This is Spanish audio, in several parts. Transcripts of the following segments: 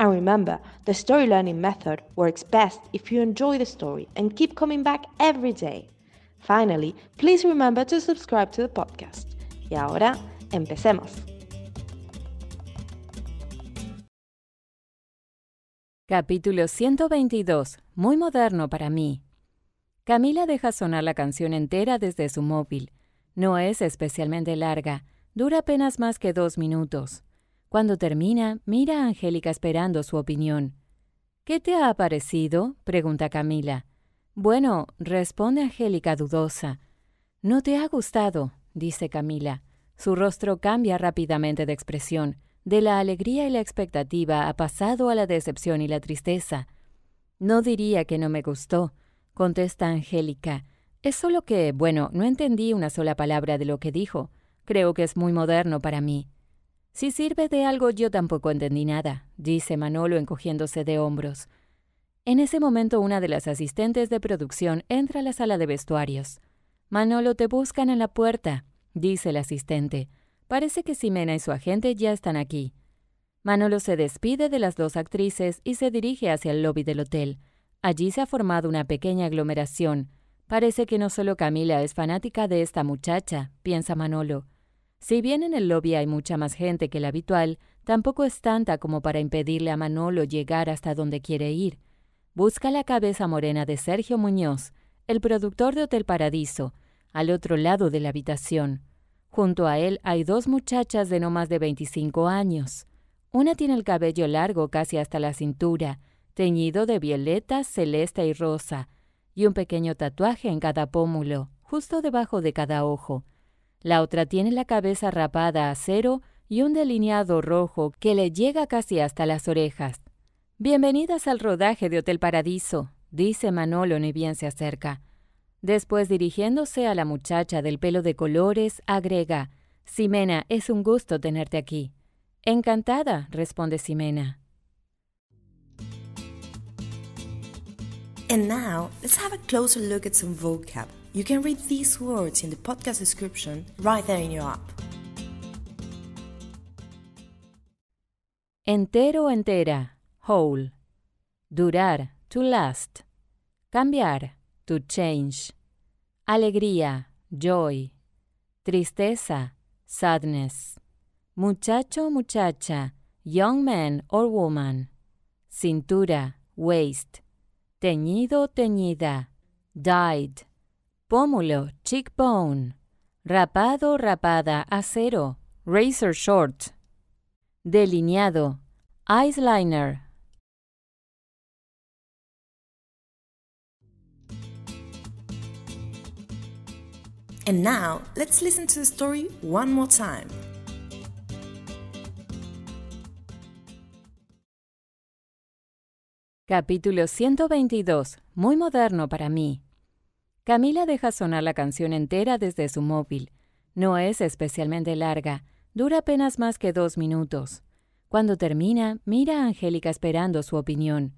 And remember, the story learning method works best if you enjoy the story and keep coming back every day. Finally, please remember to subscribe to the podcast. Y ahora, empecemos. Capítulo 122. Muy moderno para mí. Camila deja sonar la canción entera desde su móvil. No es especialmente larga, dura apenas más que dos minutos. Cuando termina, mira a Angélica esperando su opinión. ¿Qué te ha parecido? pregunta Camila. Bueno, responde Angélica dudosa. No te ha gustado, dice Camila. Su rostro cambia rápidamente de expresión. De la alegría y la expectativa ha pasado a la decepción y la tristeza. No diría que no me gustó, contesta Angélica. Es solo que, bueno, no entendí una sola palabra de lo que dijo. Creo que es muy moderno para mí. Si sirve de algo, yo tampoco entendí nada, dice Manolo encogiéndose de hombros. En ese momento una de las asistentes de producción entra a la sala de vestuarios. Manolo, te buscan en la puerta, dice el asistente. Parece que Ximena y su agente ya están aquí. Manolo se despide de las dos actrices y se dirige hacia el lobby del hotel. Allí se ha formado una pequeña aglomeración. Parece que no solo Camila es fanática de esta muchacha, piensa Manolo. Si bien en el lobby hay mucha más gente que la habitual, tampoco es tanta como para impedirle a Manolo llegar hasta donde quiere ir. Busca la cabeza morena de Sergio Muñoz, el productor de Hotel Paradiso, al otro lado de la habitación. Junto a él hay dos muchachas de no más de 25 años. Una tiene el cabello largo casi hasta la cintura, teñido de violeta, celeste y rosa, y un pequeño tatuaje en cada pómulo, justo debajo de cada ojo. La otra tiene la cabeza rapada a cero y un delineado rojo que le llega casi hasta las orejas. Bienvenidas al rodaje de Hotel Paradiso, dice Manolo ni bien se acerca. Después dirigiéndose a la muchacha del pelo de colores, agrega, Ximena, es un gusto tenerte aquí. Encantada, responde Ximena. And now, let's have a closer look at some vocab. You can read these words in the podcast description right there in your app. Entero, entera, whole. Durar, to last. Cambiar, to change. Alegría, joy. Tristeza, sadness. Muchacho, muchacha, young man or woman. Cintura, waist. Teñido, teñida, dyed pómulo, cheekbone, rapado, rapada, acero, razor short, delineado, eyeliner. And now, let's listen to the story one more time. Capítulo 122. Muy moderno para mí. Camila deja sonar la canción entera desde su móvil. No es especialmente larga, dura apenas más que dos minutos. Cuando termina, mira a Angélica esperando su opinión.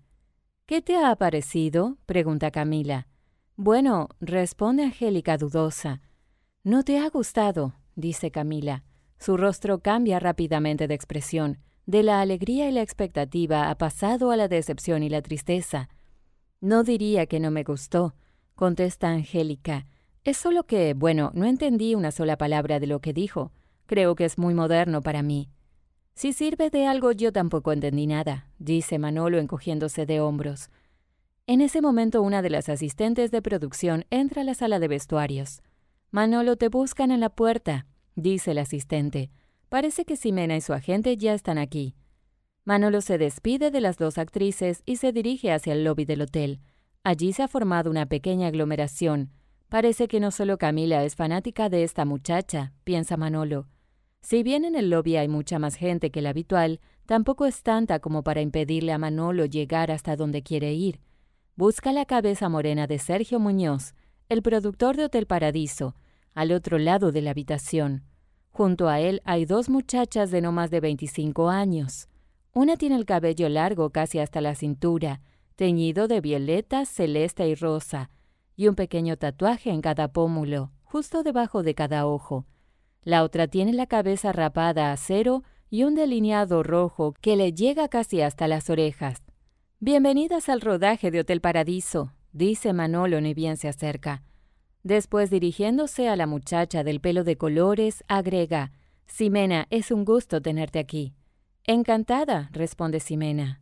¿Qué te ha parecido? pregunta Camila. Bueno, responde Angélica dudosa. No te ha gustado, dice Camila. Su rostro cambia rápidamente de expresión. De la alegría y la expectativa ha pasado a la decepción y la tristeza. No diría que no me gustó, contesta Angélica. Es solo que, bueno, no entendí una sola palabra de lo que dijo. Creo que es muy moderno para mí. Si sirve de algo, yo tampoco entendí nada, dice Manolo encogiéndose de hombros. En ese momento una de las asistentes de producción entra a la sala de vestuarios. Manolo, te buscan en la puerta, dice el asistente. Parece que Ximena y su agente ya están aquí. Manolo se despide de las dos actrices y se dirige hacia el lobby del hotel. Allí se ha formado una pequeña aglomeración. Parece que no solo Camila es fanática de esta muchacha, piensa Manolo. Si bien en el lobby hay mucha más gente que la habitual, tampoco es tanta como para impedirle a Manolo llegar hasta donde quiere ir. Busca la cabeza morena de Sergio Muñoz, el productor de Hotel Paradiso, al otro lado de la habitación. Junto a él hay dos muchachas de no más de 25 años. Una tiene el cabello largo casi hasta la cintura, teñido de violeta, celeste y rosa, y un pequeño tatuaje en cada pómulo, justo debajo de cada ojo. La otra tiene la cabeza rapada a cero y un delineado rojo que le llega casi hasta las orejas. Bienvenidas al rodaje de Hotel Paradiso, dice Manolo ni bien se acerca. Después, dirigiéndose a la muchacha del pelo de colores, agrega, Ximena, es un gusto tenerte aquí. Encantada, responde Ximena.